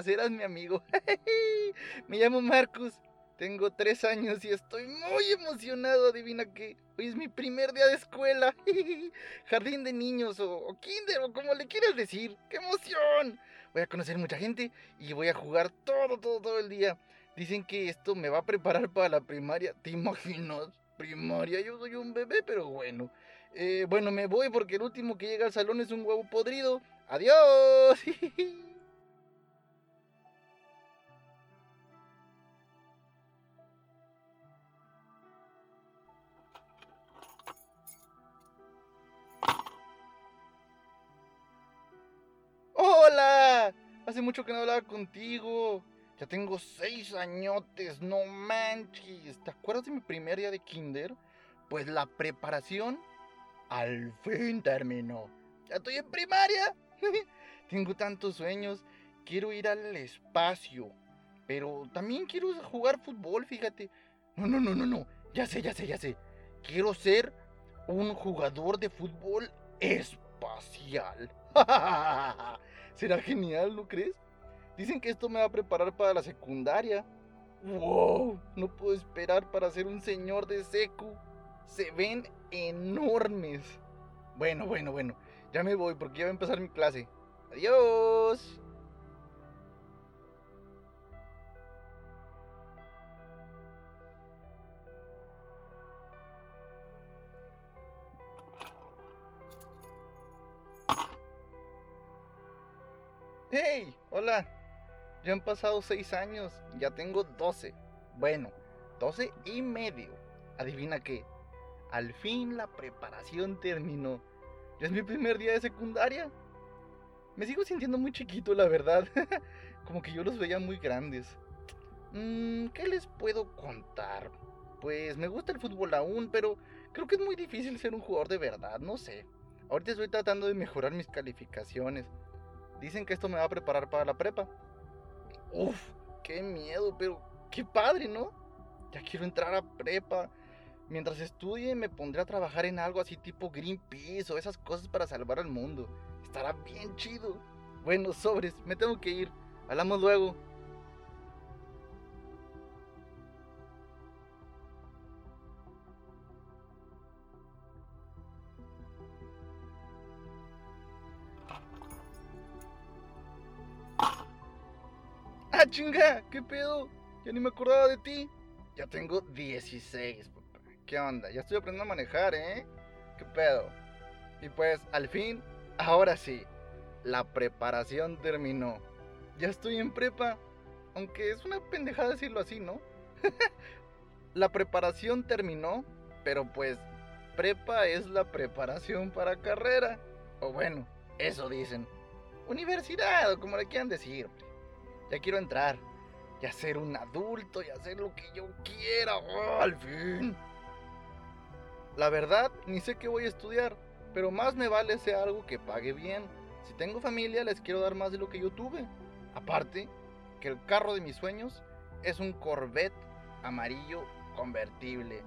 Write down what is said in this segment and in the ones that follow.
Serás mi amigo. Me llamo Marcus. Tengo tres años y estoy muy emocionado. Adivina qué. Hoy es mi primer día de escuela. Jardín de niños o, o kinder o como le quieras decir. ¡Qué emoción! Voy a conocer mucha gente y voy a jugar todo, todo, todo el día. Dicen que esto me va a preparar para la primaria. ¿Te imaginas? Primaria, yo soy un bebé, pero bueno. Eh, bueno, me voy porque el último que llega al salón es un huevo podrido. Adiós. Hace mucho que no hablaba contigo. Ya tengo seis añotes, no manches. ¿Te acuerdas de mi primer día de kinder? Pues la preparación al fin terminó. Ya estoy en primaria. tengo tantos sueños. Quiero ir al espacio. Pero también quiero jugar fútbol, fíjate. No, no, no, no, no. Ya sé, ya sé, ya sé. Quiero ser un jugador de fútbol espacial. Será genial, ¿no crees? Dicen que esto me va a preparar para la secundaria. ¡Wow! No puedo esperar para ser un señor de secu. Se ven enormes. Bueno, bueno, bueno. Ya me voy porque ya va a empezar mi clase. Adiós. ¡Hey! Hola. Ya han pasado seis años. Ya tengo 12. Bueno, 12 y medio. Adivina qué. Al fin la preparación terminó. Ya es mi primer día de secundaria. Me sigo sintiendo muy chiquito, la verdad. Como que yo los veía muy grandes. Mm, ¿Qué les puedo contar? Pues me gusta el fútbol aún, pero creo que es muy difícil ser un jugador de verdad, no sé. Ahorita estoy tratando de mejorar mis calificaciones. Dicen que esto me va a preparar para la prepa. Uf, qué miedo, pero qué padre, ¿no? Ya quiero entrar a prepa. Mientras estudie me pondré a trabajar en algo así tipo Greenpeace o esas cosas para salvar al mundo. Estará bien chido. Bueno, sobres, me tengo que ir. Hablamos luego. Chinga! ¿Qué pedo? Ya ni me acordaba de ti. Ya tengo 16, papá. ¿Qué onda? Ya estoy aprendiendo a manejar, ¿eh? ¿Qué pedo? Y pues, al fin, ahora sí, la preparación terminó. Ya estoy en prepa. Aunque es una pendejada decirlo así, ¿no? la preparación terminó, pero pues, prepa es la preparación para carrera. O bueno, eso dicen. Universidad, o como le quieran decir, hombre. Ya quiero entrar. Ya ser un adulto y hacer lo que yo quiera. ¡Oh, al fin. La verdad, ni sé qué voy a estudiar. Pero más me vale ser algo que pague bien. Si tengo familia, les quiero dar más de lo que yo tuve. Aparte, que el carro de mis sueños es un Corvette amarillo convertible.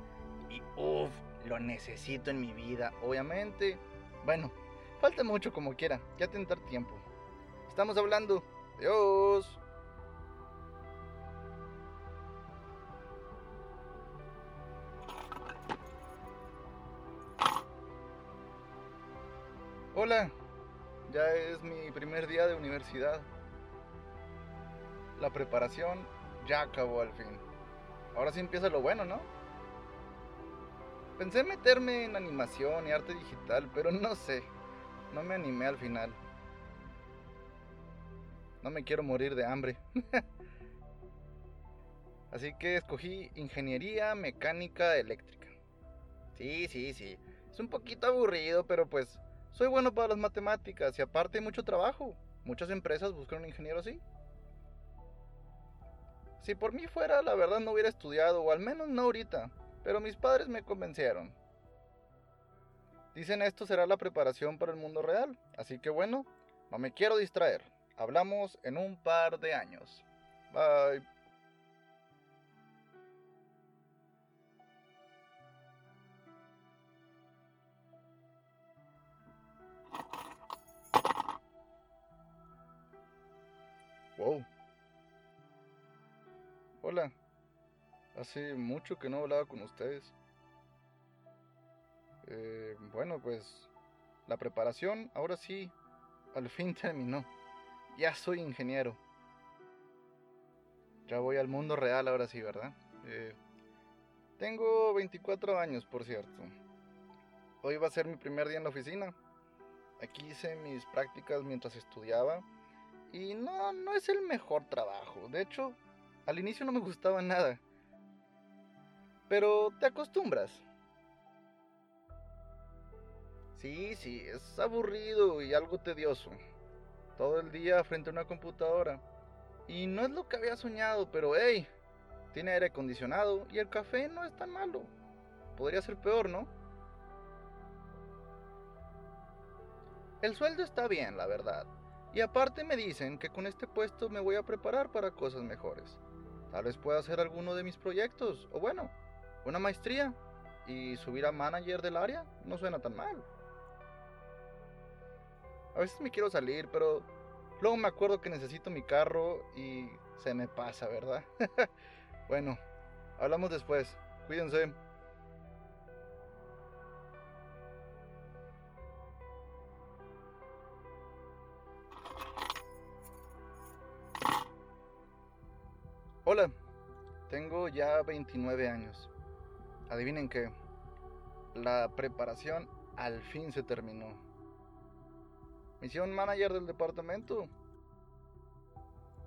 Y uff, lo necesito en mi vida, obviamente. Bueno, falta mucho como quiera, ya tendrá tiempo. Estamos hablando. Adiós. Hola, ya es mi primer día de universidad. La preparación ya acabó al fin. Ahora sí empieza lo bueno, ¿no? Pensé meterme en animación y arte digital, pero no sé. No me animé al final. No me quiero morir de hambre. Así que escogí ingeniería mecánica eléctrica. Sí, sí, sí. Es un poquito aburrido, pero pues soy bueno para las matemáticas y aparte hay mucho trabajo. Muchas empresas buscan un ingeniero así. Si por mí fuera, la verdad no hubiera estudiado, o al menos no ahorita, pero mis padres me convencieron. Dicen esto será la preparación para el mundo real, así que bueno, no me quiero distraer. Hablamos en un par de años. Bye. Hola. Hace mucho que no hablaba con ustedes. Eh, bueno, pues la preparación ahora sí, al fin terminó. Ya soy ingeniero. Ya voy al mundo real ahora sí, ¿verdad? Eh, tengo 24 años, por cierto. Hoy va a ser mi primer día en la oficina. Aquí hice mis prácticas mientras estudiaba. Y no, no es el mejor trabajo. De hecho, al inicio no me gustaba nada. Pero te acostumbras. Sí, sí, es aburrido y algo tedioso. Todo el día frente a una computadora. Y no es lo que había soñado, pero hey, tiene aire acondicionado y el café no es tan malo. Podría ser peor, ¿no? El sueldo está bien, la verdad. Y aparte me dicen que con este puesto me voy a preparar para cosas mejores. Tal vez pueda hacer alguno de mis proyectos, o bueno, una maestría y subir a manager del área no suena tan mal. A veces me quiero salir, pero luego me acuerdo que necesito mi carro y se me pasa, ¿verdad? bueno, hablamos después. Cuídense. Ya 29 años. Adivinen qué, la preparación al fin se terminó. Misión manager del departamento.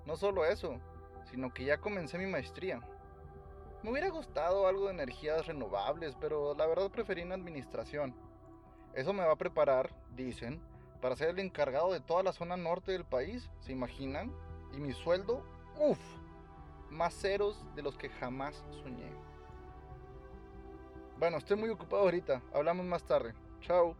No solo eso, sino que ya comencé mi maestría. Me hubiera gustado algo de energías renovables, pero la verdad preferí una administración. Eso me va a preparar, dicen, para ser el encargado de toda la zona norte del país, ¿se imaginan? Y mi sueldo, uff, más ceros de los que jamás soñé. Bueno, estoy muy ocupado ahorita, hablamos más tarde. Chao.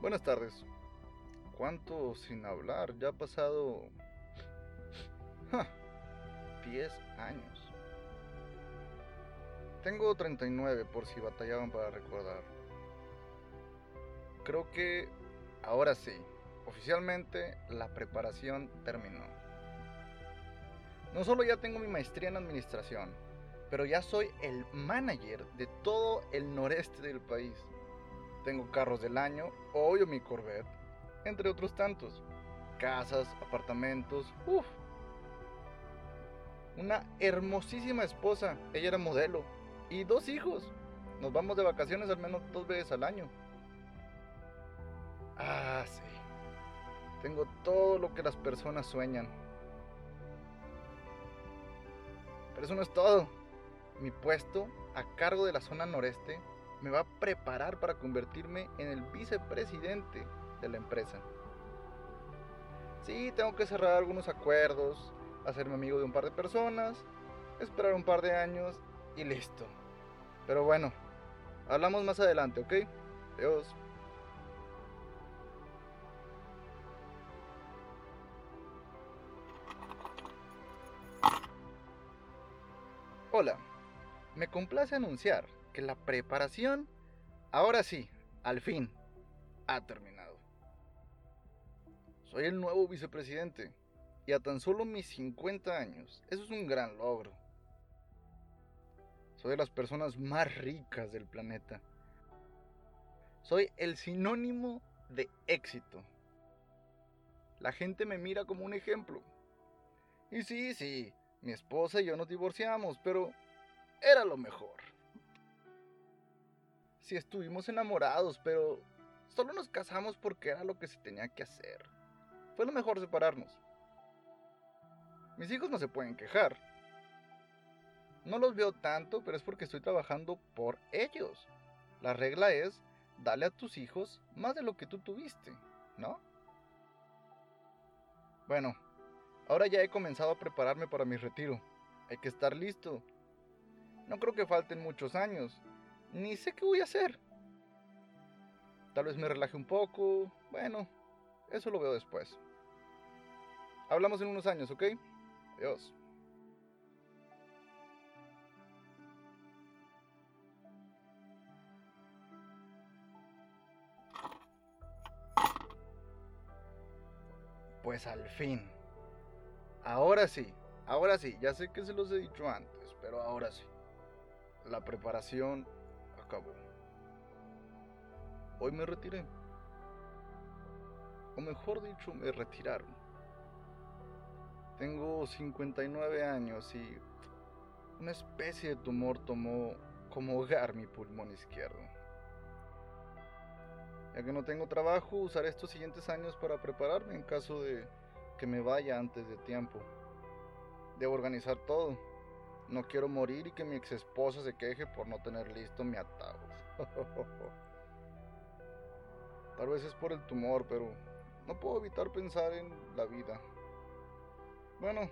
Buenas tardes. ¿Cuánto sin hablar? Ya ha pasado... 10 años. Tengo 39 por si batallaban para recordar. Creo que ahora sí, oficialmente la preparación terminó. No solo ya tengo mi maestría en administración, pero ya soy el manager de todo el noreste del país. Tengo carros del año, obvio mi Corvette, entre otros tantos. Casas, apartamentos, uff. Una hermosísima esposa, ella era modelo, y dos hijos. Nos vamos de vacaciones al menos dos veces al año. Ah, sí. Tengo todo lo que las personas sueñan. Pero eso no es todo. Mi puesto a cargo de la zona noreste me va a preparar para convertirme en el vicepresidente de la empresa. Sí, tengo que cerrar algunos acuerdos, hacerme amigo de un par de personas, esperar un par de años y listo. Pero bueno, hablamos más adelante, ¿ok? Adiós. Hola, me complace anunciar que la preparación, ahora sí, al fin, ha terminado. Soy el nuevo vicepresidente y a tan solo mis 50 años, eso es un gran logro. Soy de las personas más ricas del planeta. Soy el sinónimo de éxito. La gente me mira como un ejemplo. Y sí, sí, mi esposa y yo nos divorciamos, pero era lo mejor. Sí estuvimos enamorados, pero solo nos casamos porque era lo que se tenía que hacer. Fue lo mejor separarnos. Mis hijos no se pueden quejar. No los veo tanto, pero es porque estoy trabajando por ellos. La regla es, dale a tus hijos más de lo que tú tuviste, ¿no? Bueno, ahora ya he comenzado a prepararme para mi retiro. Hay que estar listo. No creo que falten muchos años. Ni sé qué voy a hacer. Tal vez me relaje un poco. Bueno, eso lo veo después. Hablamos en unos años, ¿ok? Adiós. Pues al fin. Ahora sí, ahora sí, ya sé que se los he dicho antes, pero ahora sí. La preparación acabó. Hoy me retiré. O mejor dicho, me retiraron. Tengo 59 años y una especie de tumor tomó como hogar mi pulmón izquierdo. Ya que no tengo trabajo, usaré estos siguientes años para prepararme en caso de que me vaya antes de tiempo. Debo organizar todo. No quiero morir y que mi ex esposa se queje por no tener listo mi ataúd. Tal vez es por el tumor, pero no puedo evitar pensar en la vida. Bueno,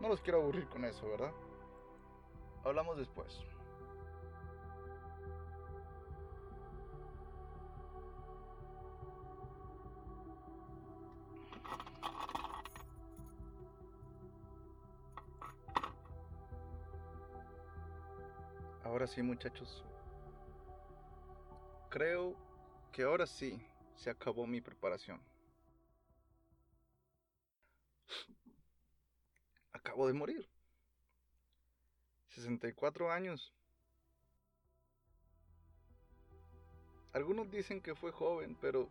no los quiero aburrir con eso, ¿verdad? Hablamos después. Ahora sí, muchachos. Creo que ahora sí se acabó mi preparación. Acabo de morir. 64 años. Algunos dicen que fue joven, pero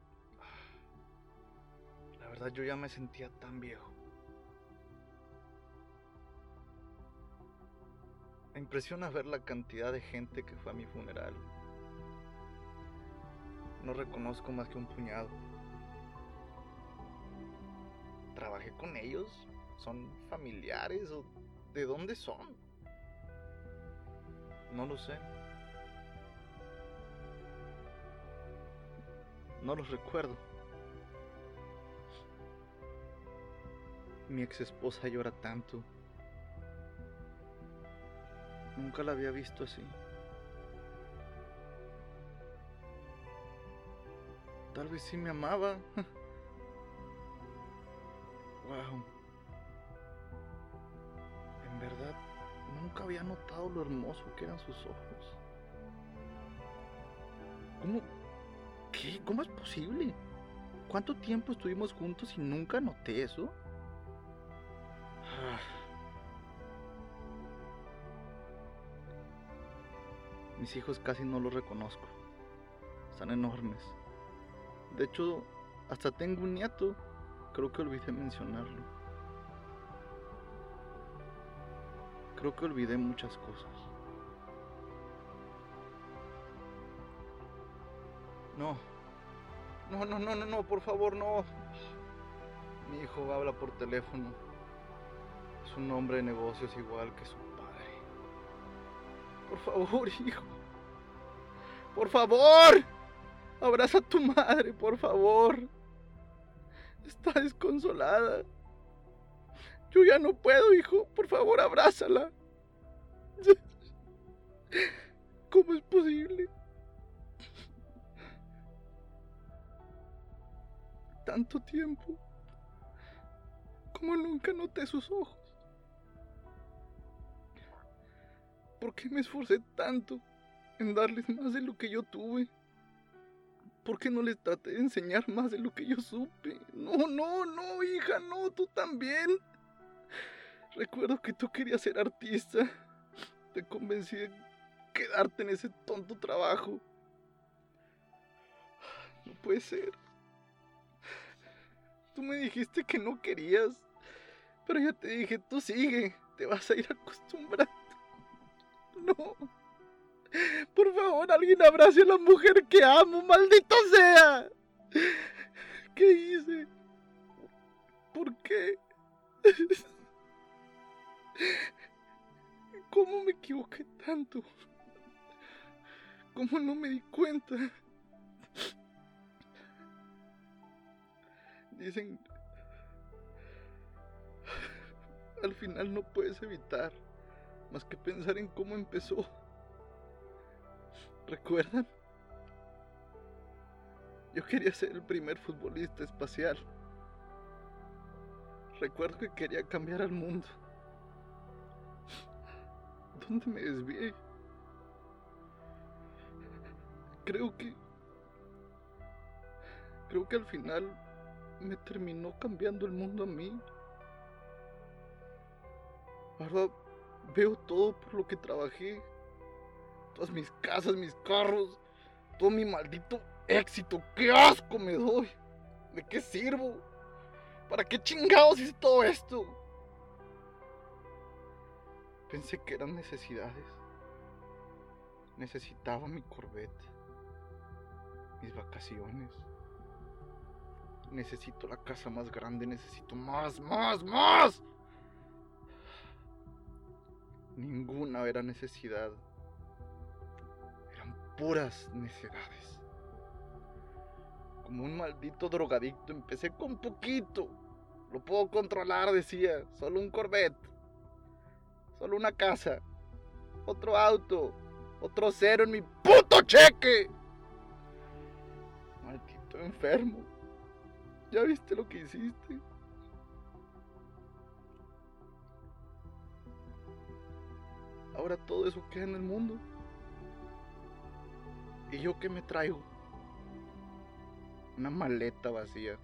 la verdad yo ya me sentía tan viejo. Impresiona ver la cantidad de gente que fue a mi funeral. No reconozco más que un puñado. ¿Trabajé con ellos? ¿Son familiares o de dónde son? No lo sé. No los recuerdo. Mi ex esposa llora tanto. Nunca la había visto así. Tal vez sí me amaba. wow. En verdad, nunca había notado lo hermoso que eran sus ojos. ¿Cómo? ¿Qué? ¿Cómo es posible? ¿Cuánto tiempo estuvimos juntos y nunca noté eso? Mis hijos casi no los reconozco. Están enormes. De hecho, hasta tengo un nieto. Creo que olvidé mencionarlo. Creo que olvidé muchas cosas. No. No, no, no, no, no, por favor, no. Mi hijo habla por teléfono. Es un hombre de negocios igual que su. Por favor, hijo. Por favor. Abraza a tu madre, por favor. Está desconsolada. Yo ya no puedo, hijo. Por favor, abrázala. ¿Cómo es posible? Tanto tiempo. Como nunca noté sus ojos. ¿Por qué me esforcé tanto en darles más de lo que yo tuve? ¿Por qué no les traté de enseñar más de lo que yo supe? No, no, no, hija, no, tú también. Recuerdo que tú querías ser artista. Te convencí de quedarte en ese tonto trabajo. No puede ser. Tú me dijiste que no querías. Pero ya te dije, tú sigue. Te vas a ir acostumbrando. No. Por favor, alguien abrace a la mujer que amo, maldito sea. ¿Qué hice? ¿Por qué? ¿Cómo me equivoqué tanto? ¿Cómo no me di cuenta? Dicen... Al final no puedes evitar más que pensar en cómo empezó. ¿Recuerdan? Yo quería ser el primer futbolista espacial. Recuerdo que quería cambiar al mundo. ¿Dónde me desvié? Creo que... Creo que al final me terminó cambiando el mundo a mí. Ahora veo todo por lo que trabajé. Todas mis casas, mis carros, todo mi maldito éxito. ¡Qué asco me doy! ¿De qué sirvo? ¿Para qué chingados hice todo esto? Pensé que eran necesidades. Necesitaba mi Corvette, mis vacaciones. Necesito la casa más grande, necesito más, más, más. Ninguna era necesidad. Eran puras necesidades. Como un maldito drogadicto, empecé con poquito. Lo puedo controlar, decía. Solo un Corvette. Solo una casa. Otro auto. Otro cero en mi puto cheque. Maldito enfermo. ¿Ya viste lo que hiciste? Ahora todo eso queda en el mundo. ¿Y yo qué me traigo? Una maleta vacía.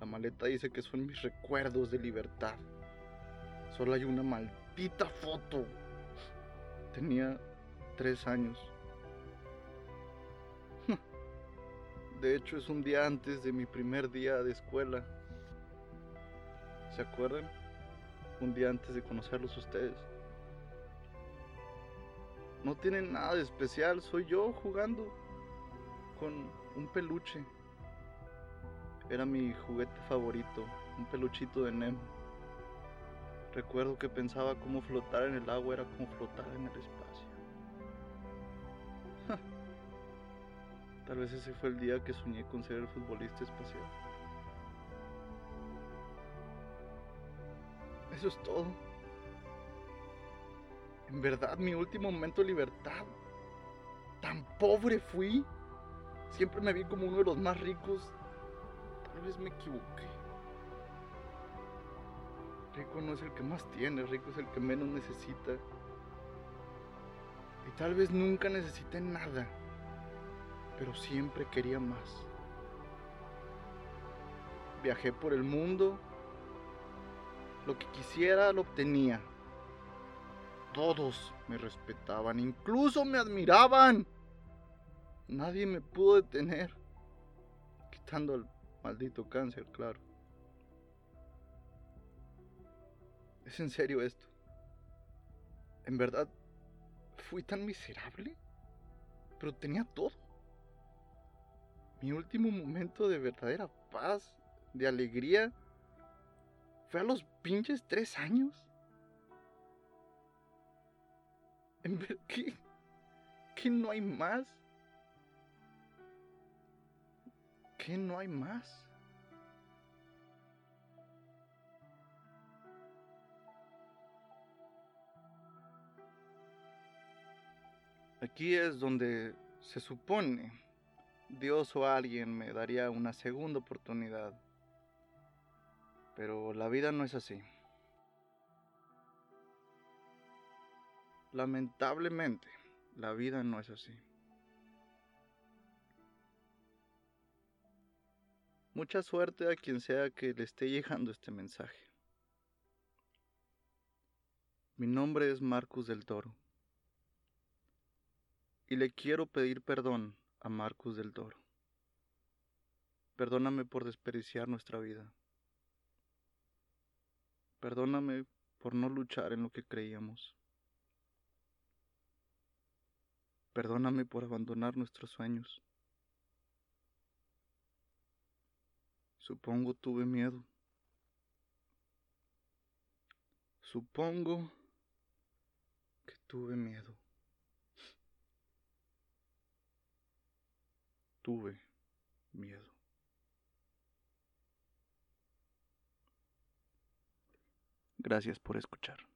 La maleta dice que son mis recuerdos de libertad. Solo hay una maldita foto. Tenía tres años. De hecho, es un día antes de mi primer día de escuela. ¿Se acuerdan? Un día antes de conocerlos ustedes. No tienen nada de especial, soy yo jugando con un peluche. Era mi juguete favorito, un peluchito de Nemo. Recuerdo que pensaba cómo flotar en el agua era como flotar en el espacio. Tal vez ese fue el día que soñé con ser el futbolista espacial. Eso es todo. En verdad, mi último momento de libertad. Tan pobre fui. Siempre me vi como uno de los más ricos. Tal vez me equivoqué. Rico no es el que más tiene, rico es el que menos necesita. Y tal vez nunca necesité nada, pero siempre quería más. Viajé por el mundo, lo que quisiera lo obtenía. Todos me respetaban, incluso me admiraban. Nadie me pudo detener, quitando el maldito cáncer, claro. ¿Es en serio esto? ¿En verdad fui tan miserable? Pero tenía todo. Mi último momento de verdadera paz, de alegría, fue a los pinches tres años. ¿En qué? ¿Qué no hay más? ¿Qué no hay más? Aquí es donde se supone Dios o alguien me daría una segunda oportunidad. Pero la vida no es así. Lamentablemente, la vida no es así. Mucha suerte a quien sea que le esté llegando este mensaje. Mi nombre es Marcus del Toro y le quiero pedir perdón a Marcus del Toro. Perdóname por desperdiciar nuestra vida. Perdóname por no luchar en lo que creíamos. Perdóname por abandonar nuestros sueños. Supongo tuve miedo. Supongo que tuve miedo. tuve miedo. Gracias por escuchar.